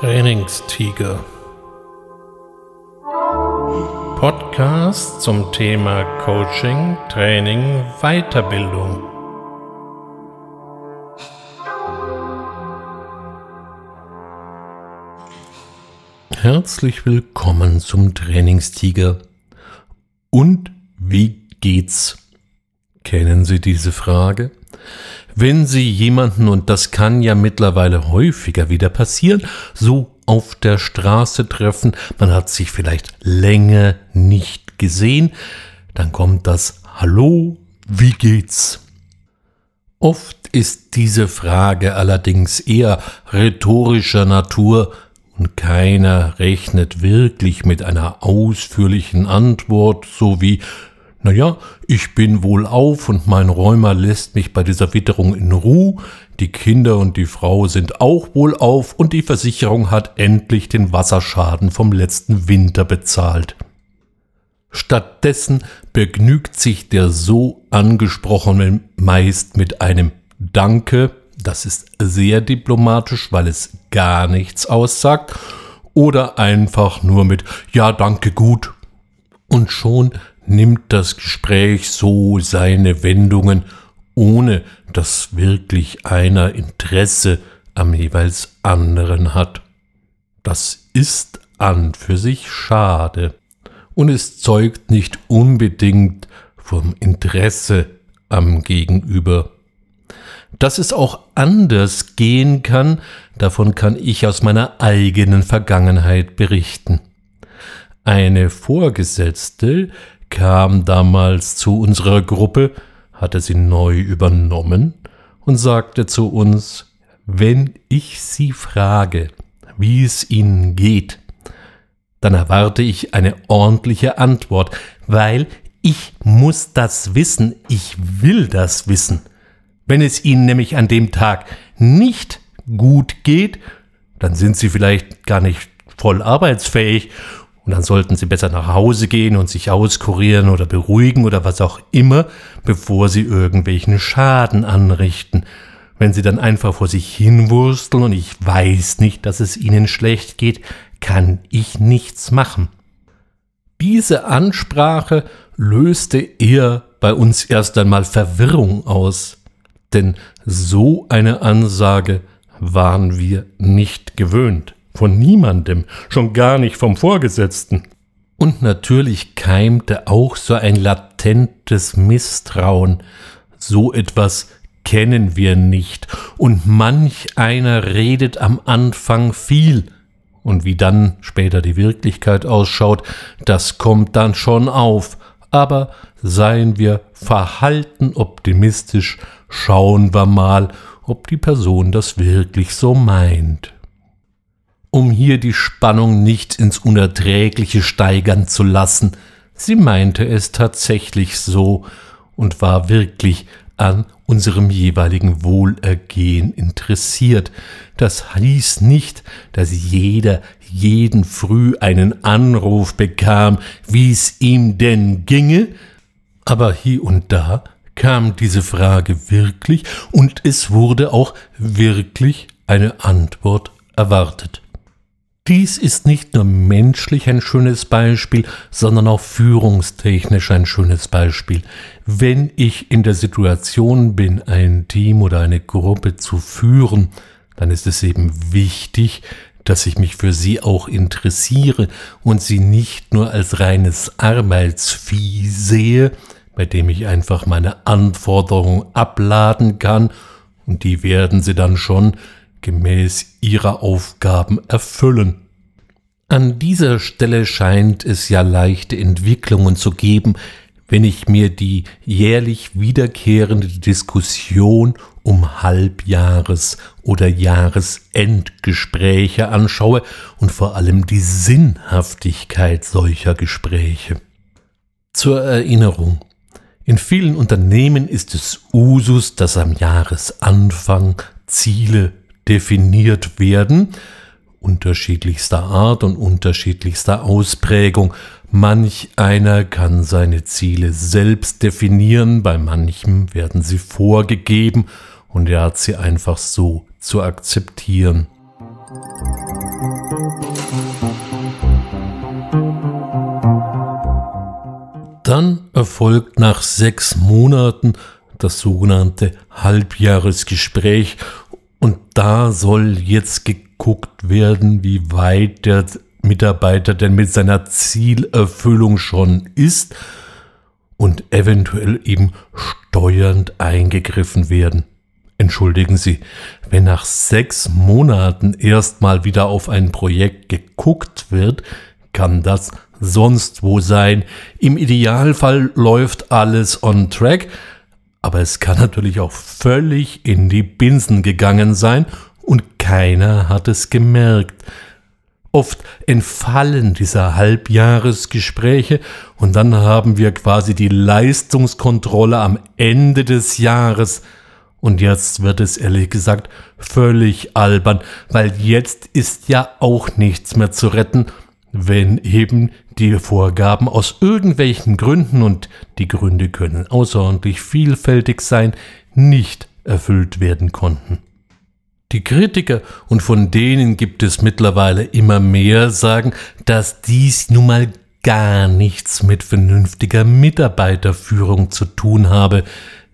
Trainingstiger. Podcast zum Thema Coaching, Training, Weiterbildung. Herzlich willkommen zum Trainingstiger. Und wie geht's? Kennen Sie diese Frage? Wenn Sie jemanden, und das kann ja mittlerweile häufiger wieder passieren, so auf der Straße treffen, man hat sich vielleicht länger nicht gesehen, dann kommt das Hallo, wie geht's? Oft ist diese Frage allerdings eher rhetorischer Natur und keiner rechnet wirklich mit einer ausführlichen Antwort, so wie naja, ich bin wohl auf und mein Räumer lässt mich bei dieser Witterung in Ruhe, die Kinder und die Frau sind auch wohl auf und die Versicherung hat endlich den Wasserschaden vom letzten Winter bezahlt. Stattdessen begnügt sich der so angesprochene meist mit einem Danke, das ist sehr diplomatisch, weil es gar nichts aussagt, oder einfach nur mit Ja, danke gut. Und schon nimmt das Gespräch so seine Wendungen, ohne dass wirklich einer Interesse am jeweils anderen hat. Das ist an für sich schade und es zeugt nicht unbedingt vom Interesse am Gegenüber. Dass es auch anders gehen kann, davon kann ich aus meiner eigenen Vergangenheit berichten. Eine Vorgesetzte, kam damals zu unserer Gruppe, hatte sie neu übernommen und sagte zu uns, wenn ich Sie frage, wie es Ihnen geht, dann erwarte ich eine ordentliche Antwort, weil ich muss das wissen, ich will das wissen. Wenn es Ihnen nämlich an dem Tag nicht gut geht, dann sind Sie vielleicht gar nicht voll arbeitsfähig und dann sollten sie besser nach Hause gehen und sich auskurieren oder beruhigen oder was auch immer, bevor sie irgendwelchen Schaden anrichten. Wenn sie dann einfach vor sich hinwursteln und ich weiß nicht, dass es ihnen schlecht geht, kann ich nichts machen. Diese Ansprache löste eher bei uns erst einmal Verwirrung aus, denn so eine Ansage waren wir nicht gewöhnt. Von niemandem, schon gar nicht vom Vorgesetzten. Und natürlich keimte auch so ein latentes Misstrauen. So etwas kennen wir nicht. Und manch einer redet am Anfang viel. Und wie dann später die Wirklichkeit ausschaut, das kommt dann schon auf. Aber seien wir verhalten optimistisch, schauen wir mal, ob die Person das wirklich so meint hier die Spannung nicht ins Unerträgliche steigern zu lassen. Sie meinte es tatsächlich so und war wirklich an unserem jeweiligen Wohlergehen interessiert. Das hieß nicht, dass jeder jeden früh einen Anruf bekam, wie es ihm denn ginge, aber hier und da kam diese Frage wirklich und es wurde auch wirklich eine Antwort erwartet. Dies ist nicht nur menschlich ein schönes Beispiel, sondern auch führungstechnisch ein schönes Beispiel. Wenn ich in der Situation bin, ein Team oder eine Gruppe zu führen, dann ist es eben wichtig, dass ich mich für sie auch interessiere und sie nicht nur als reines Arbeitsvieh sehe, bei dem ich einfach meine Anforderungen abladen kann, und die werden sie dann schon gemäß ihrer Aufgaben erfüllen. An dieser Stelle scheint es ja leichte Entwicklungen zu geben, wenn ich mir die jährlich wiederkehrende Diskussion um Halbjahres- oder Jahresendgespräche anschaue und vor allem die Sinnhaftigkeit solcher Gespräche. Zur Erinnerung. In vielen Unternehmen ist es Usus, dass am Jahresanfang Ziele definiert werden, unterschiedlichster Art und unterschiedlichster Ausprägung. Manch einer kann seine Ziele selbst definieren, bei manchem werden sie vorgegeben und er hat sie einfach so zu akzeptieren. Dann erfolgt nach sechs Monaten das sogenannte Halbjahresgespräch und da soll jetzt geguckt werden, wie weit der Mitarbeiter denn mit seiner Zielerfüllung schon ist und eventuell eben steuernd eingegriffen werden. Entschuldigen Sie, wenn nach sechs Monaten erstmal wieder auf ein Projekt geguckt wird, kann das sonst wo sein. Im Idealfall läuft alles on track, aber es kann natürlich auch völlig in die Binsen gegangen sein und keiner hat es gemerkt. Oft entfallen diese Halbjahresgespräche und dann haben wir quasi die Leistungskontrolle am Ende des Jahres. Und jetzt wird es ehrlich gesagt völlig albern, weil jetzt ist ja auch nichts mehr zu retten, wenn eben die Vorgaben aus irgendwelchen Gründen, und die Gründe können außerordentlich vielfältig sein, nicht erfüllt werden konnten. Die Kritiker, und von denen gibt es mittlerweile immer mehr, sagen, dass dies nun mal gar nichts mit vernünftiger Mitarbeiterführung zu tun habe,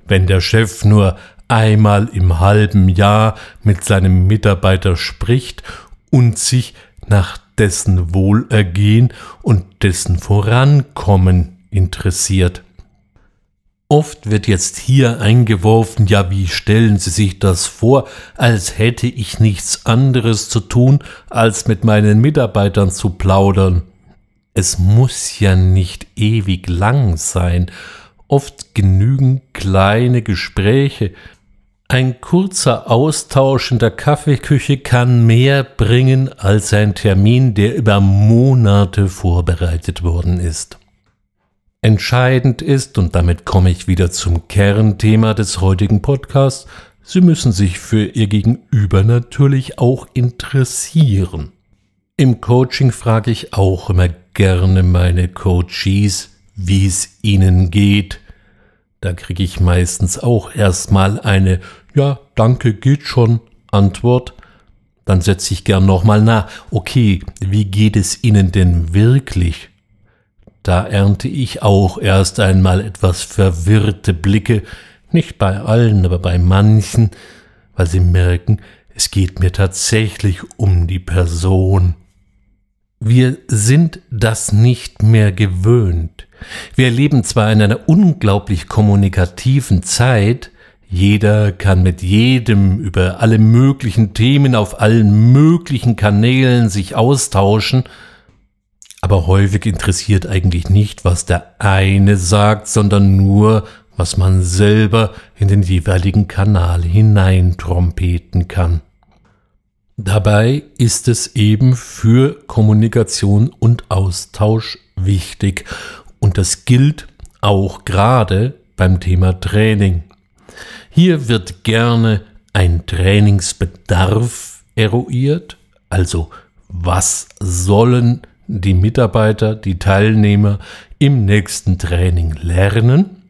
wenn der Chef nur einmal im halben Jahr mit seinem Mitarbeiter spricht und sich nach dessen Wohlergehen und dessen Vorankommen interessiert. Oft wird jetzt hier eingeworfen, ja, wie stellen Sie sich das vor, als hätte ich nichts anderes zu tun, als mit meinen Mitarbeitern zu plaudern. Es muss ja nicht ewig lang sein, oft genügen kleine Gespräche, ein kurzer Austausch in der Kaffeeküche kann mehr bringen als ein Termin, der über Monate vorbereitet worden ist. Entscheidend ist, und damit komme ich wieder zum Kernthema des heutigen Podcasts, Sie müssen sich für Ihr Gegenüber natürlich auch interessieren. Im Coaching frage ich auch immer gerne meine Coaches, wie es ihnen geht, da kriege ich meistens auch erstmal eine Ja, danke, geht schon Antwort. Dann setze ich gern nochmal nach. Okay, wie geht es Ihnen denn wirklich? Da ernte ich auch erst einmal etwas verwirrte Blicke, nicht bei allen, aber bei manchen, weil sie merken, es geht mir tatsächlich um die Person. Wir sind das nicht mehr gewöhnt. Wir leben zwar in einer unglaublich kommunikativen Zeit, jeder kann mit jedem über alle möglichen Themen auf allen möglichen Kanälen sich austauschen, aber häufig interessiert eigentlich nicht, was der eine sagt, sondern nur, was man selber in den jeweiligen Kanal hineintrompeten kann. Dabei ist es eben für Kommunikation und Austausch wichtig. Und das gilt auch gerade beim Thema Training. Hier wird gerne ein Trainingsbedarf eruiert, also was sollen die Mitarbeiter, die Teilnehmer im nächsten Training lernen?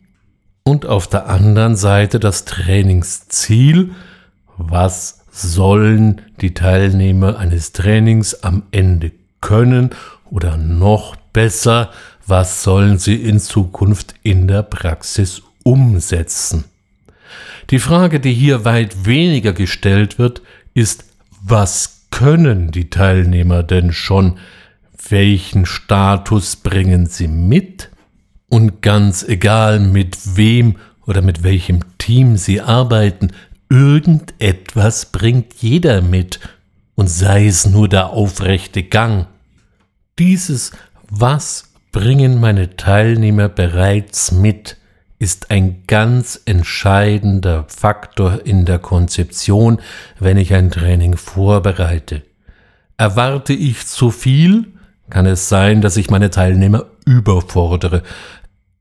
Und auf der anderen Seite das Trainingsziel, was sollen die Teilnehmer eines Trainings am Ende können oder noch besser, was sollen sie in Zukunft in der Praxis umsetzen. Die Frage, die hier weit weniger gestellt wird, ist, was können die Teilnehmer denn schon? Welchen Status bringen sie mit? Und ganz egal, mit wem oder mit welchem Team sie arbeiten, irgendetwas bringt jeder mit, und sei es nur der aufrechte Gang. Dieses Was bringen meine Teilnehmer bereits mit, ist ein ganz entscheidender Faktor in der Konzeption, wenn ich ein Training vorbereite. Erwarte ich zu viel, kann es sein, dass ich meine Teilnehmer überfordere.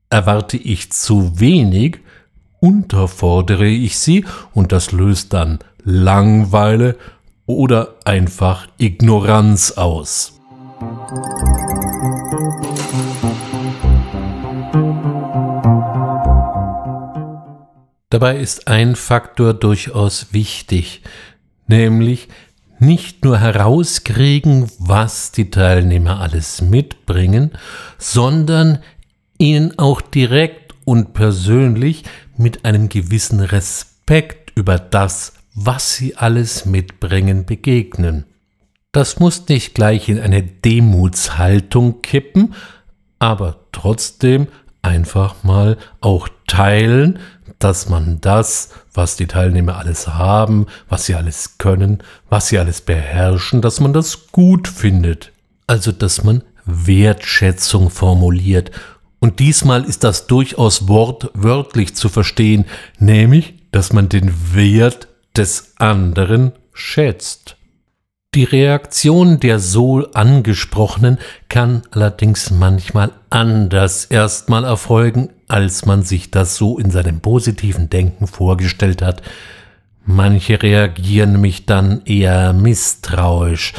Erwarte ich zu wenig, unterfordere ich sie und das löst dann Langweile oder einfach Ignoranz aus. Dabei ist ein Faktor durchaus wichtig, nämlich nicht nur herauskriegen, was die Teilnehmer alles mitbringen, sondern ihnen auch direkt und persönlich mit einem gewissen Respekt über das, was sie alles mitbringen, begegnen. Das muss nicht gleich in eine Demutshaltung kippen, aber trotzdem einfach mal auch teilen, dass man das, was die Teilnehmer alles haben, was sie alles können, was sie alles beherrschen, dass man das gut findet. Also, dass man Wertschätzung formuliert. Und diesmal ist das durchaus wortwörtlich zu verstehen, nämlich, dass man den Wert des anderen schätzt. Die Reaktion der so angesprochenen kann allerdings manchmal anders erstmal erfolgen, als man sich das so in seinem positiven Denken vorgestellt hat. Manche reagieren mich dann eher misstrauisch.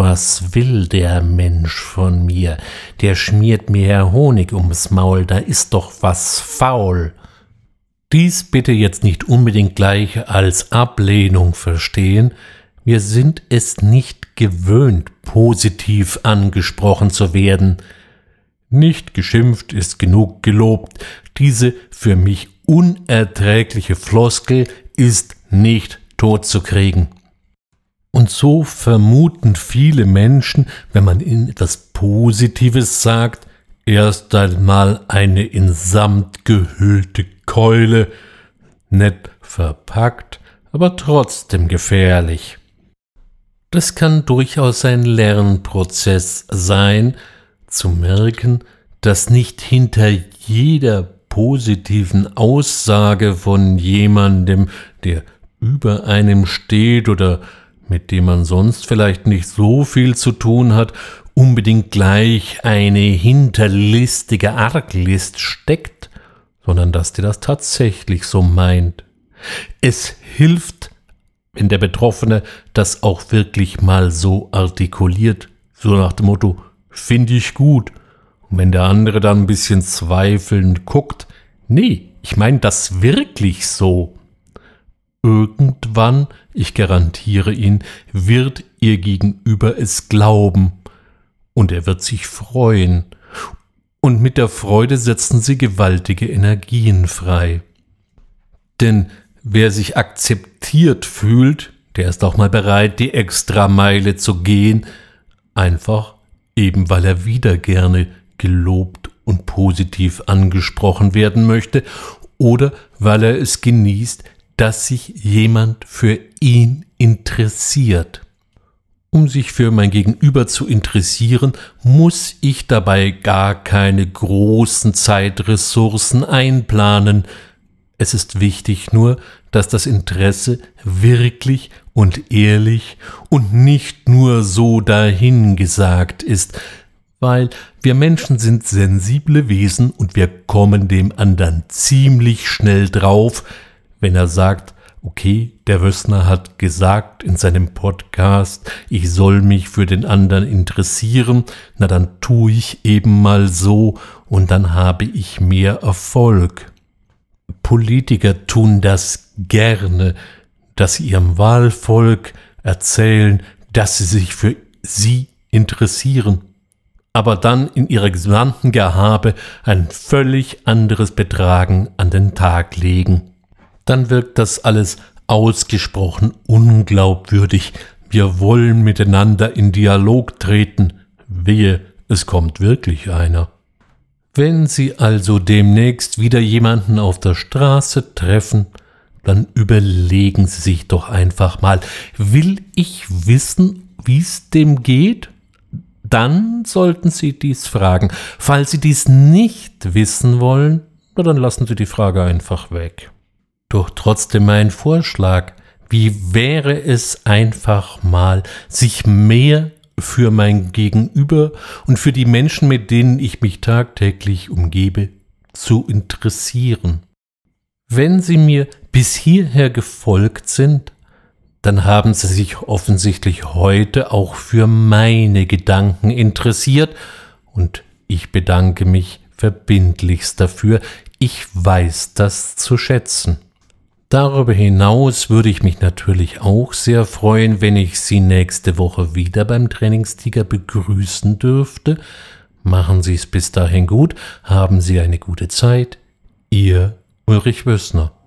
Was will der Mensch von mir? Der schmiert mir Honig ums Maul, da ist doch was faul. Dies bitte jetzt nicht unbedingt gleich als Ablehnung verstehen, wir sind es nicht gewöhnt, positiv angesprochen zu werden. Nicht geschimpft ist genug gelobt. Diese für mich unerträgliche Floskel ist nicht totzukriegen. Und so vermuten viele Menschen, wenn man ihnen etwas Positives sagt, erst einmal eine in Samt gehüllte Keule, nett verpackt, aber trotzdem gefährlich. Das kann durchaus ein Lernprozess sein, zu merken, dass nicht hinter jeder positiven Aussage von jemandem, der über einem steht oder mit dem man sonst vielleicht nicht so viel zu tun hat, unbedingt gleich eine hinterlistige Arglist steckt, sondern dass der das tatsächlich so meint. Es hilft wenn der Betroffene das auch wirklich mal so artikuliert, so nach dem Motto, finde ich gut. Und wenn der andere dann ein bisschen zweifelnd guckt, nee, ich meine das wirklich so. Irgendwann, ich garantiere ihn, wird ihr gegenüber es glauben und er wird sich freuen. Und mit der Freude setzen sie gewaltige Energien frei. Denn Wer sich akzeptiert fühlt, der ist auch mal bereit, die Extrameile zu gehen, einfach eben weil er wieder gerne gelobt und positiv angesprochen werden möchte oder weil er es genießt, dass sich jemand für ihn interessiert. Um sich für mein Gegenüber zu interessieren, muss ich dabei gar keine großen Zeitressourcen einplanen, es ist wichtig nur, dass das Interesse wirklich und ehrlich und nicht nur so dahingesagt ist, weil wir Menschen sind sensible Wesen und wir kommen dem anderen ziemlich schnell drauf, wenn er sagt, okay, der Wössner hat gesagt in seinem Podcast, ich soll mich für den anderen interessieren, na dann tue ich eben mal so und dann habe ich mehr Erfolg. Politiker tun das gerne, dass sie ihrem Wahlvolk erzählen, dass sie sich für sie interessieren, aber dann in ihrer gesamten Gehabe ein völlig anderes Betragen an den Tag legen. Dann wirkt das alles ausgesprochen unglaubwürdig. Wir wollen miteinander in Dialog treten. Wehe, es kommt wirklich einer. Wenn Sie also demnächst wieder jemanden auf der Straße treffen, dann überlegen Sie sich doch einfach mal, will ich wissen, wie es dem geht? Dann sollten Sie dies fragen. Falls Sie dies nicht wissen wollen, dann lassen Sie die Frage einfach weg. Doch trotzdem mein Vorschlag, wie wäre es einfach mal, sich mehr für mein Gegenüber und für die Menschen, mit denen ich mich tagtäglich umgebe, zu interessieren. Wenn Sie mir bis hierher gefolgt sind, dann haben Sie sich offensichtlich heute auch für meine Gedanken interessiert und ich bedanke mich verbindlichst dafür. Ich weiß das zu schätzen. Darüber hinaus würde ich mich natürlich auch sehr freuen, wenn ich Sie nächste Woche wieder beim Trainingstiger begrüßen dürfte. Machen Sie es bis dahin gut, haben Sie eine gute Zeit. Ihr Ulrich Wössner.